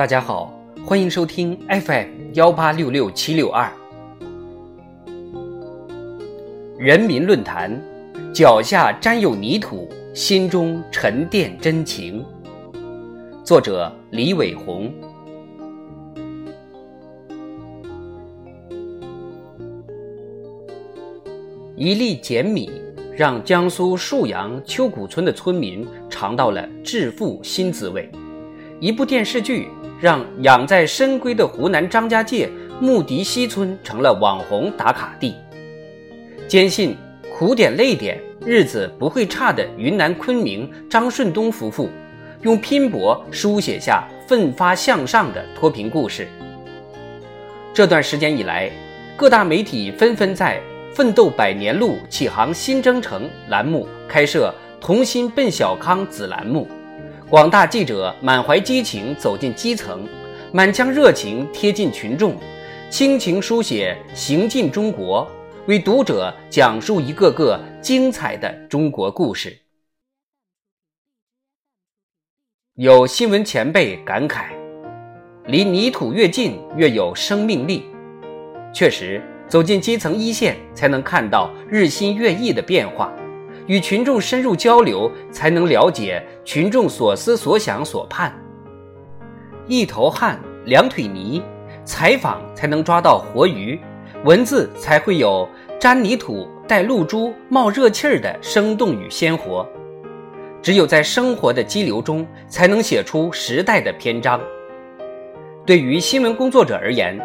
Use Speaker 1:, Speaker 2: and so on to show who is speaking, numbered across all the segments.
Speaker 1: 大家好，欢迎收听 FM 幺八六六七六二。人民论坛，脚下沾有泥土，心中沉淀真情。作者李伟红。一粒碱米，让江苏沭阳秋谷村的村民尝到了致富新滋味。一部电视剧，让养在深闺的湖南张家界牧笛溪村成了网红打卡地。坚信苦点累点，日子不会差的云南昆明张顺东夫妇，用拼搏书写下奋发向上的脱贫故事。这段时间以来，各大媒体纷纷在。奋斗百年路，启航新征程栏目开设“同心奔小康”子栏目，广大记者满怀激情走进基层，满腔热情贴近群众，倾情书写行进中国，为读者讲述一个个精彩的中国故事。有新闻前辈感慨：“离泥土越近，越有生命力。”确实。走进基层一线，才能看到日新月异的变化；与群众深入交流，才能了解群众所思所想所盼。一头汗，两腿泥，采访才能抓到活鱼，文字才会有沾泥土、带露珠、冒热气儿的生动与鲜活。只有在生活的激流中，才能写出时代的篇章。对于新闻工作者而言，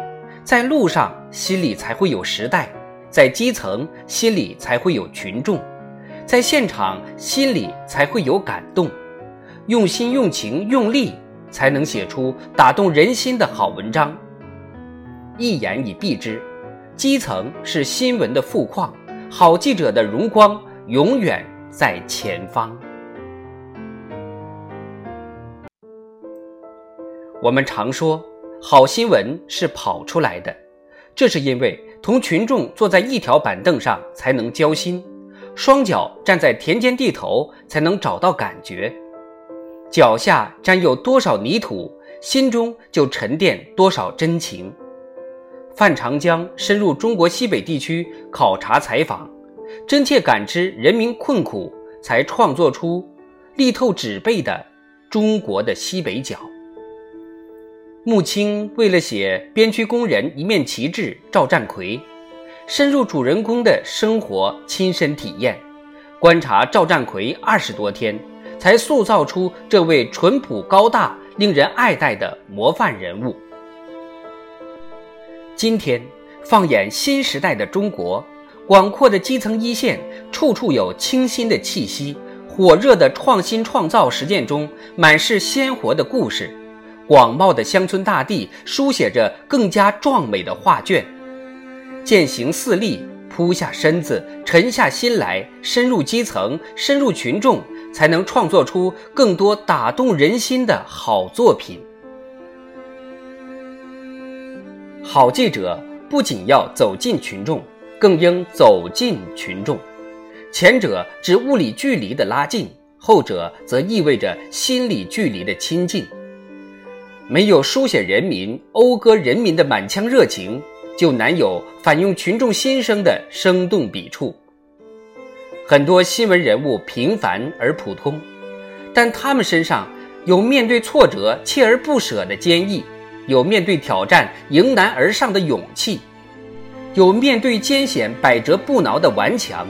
Speaker 1: 在路上，心里才会有时代；在基层，心里才会有群众；在现场，心里才会有感动。用心、用情、用力，才能写出打动人心的好文章。一言以蔽之，基层是新闻的富矿，好记者的荣光永远在前方。我们常说。好新闻是跑出来的，这是因为同群众坐在一条板凳上才能交心，双脚站在田间地头才能找到感觉，脚下沾有多少泥土，心中就沉淀多少真情。范长江深入中国西北地区考察采访，真切感知人民困苦，才创作出力透纸背的中国的西北角。穆青为了写边区工人一面旗帜赵占奎，深入主人公的生活，亲身体验，观察赵占奎二十多天，才塑造出这位淳朴高大、令人爱戴的模范人物。今天，放眼新时代的中国，广阔的基层一线，处处有清新的气息，火热的创新创造实践中，满是鲜活的故事。广袤的乡村大地书写着更加壮美的画卷，践行四力，扑下身子，沉下心来，深入基层，深入群众，才能创作出更多打动人心的好作品。好记者不仅要走进群众，更应走进群众。前者指物理距离的拉近，后者则意味着心理距离的亲近。没有书写人民、讴歌人民的满腔热情，就难有反映群众心声的生动笔触。很多新闻人物平凡而普通，但他们身上有面对挫折锲而不舍的坚毅，有面对挑战迎难而上的勇气，有面对艰险百折不挠的顽强。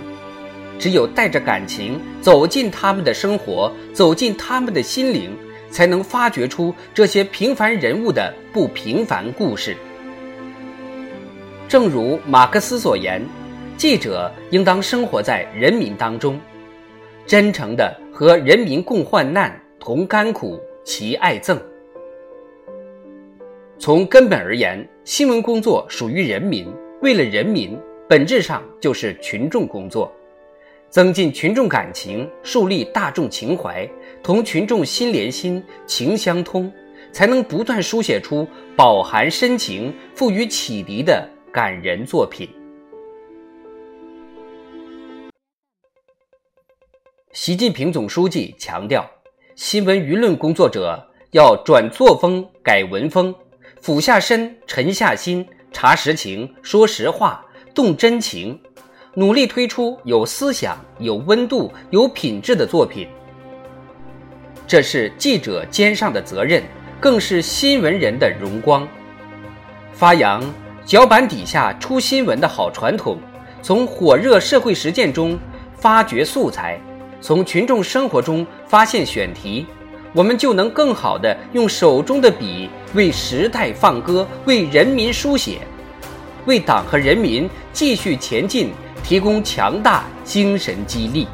Speaker 1: 只有带着感情走进他们的生活，走进他们的心灵。才能发掘出这些平凡人物的不平凡故事。正如马克思所言，记者应当生活在人民当中，真诚的和人民共患难、同甘苦、齐爱憎。从根本而言，新闻工作属于人民，为了人民，本质上就是群众工作。增进群众感情，树立大众情怀，同群众心连心、情相通，才能不断书写出饱含深情、富于启迪的感人作品。习近平总书记强调，新闻舆论工作者要转作风，改文风，俯下身，沉下心，查实情，说实话，动真情，努力推出有思想、有温度、有品质的作品。这是记者肩上的责任，更是新闻人的荣光。发扬脚板底下出新闻的好传统，从火热社会实践中发掘素材，从群众生活中发现选题。我们就能更好地用手中的笔为时代放歌，为人民书写，为党和人民继续前进提供强大精神激励。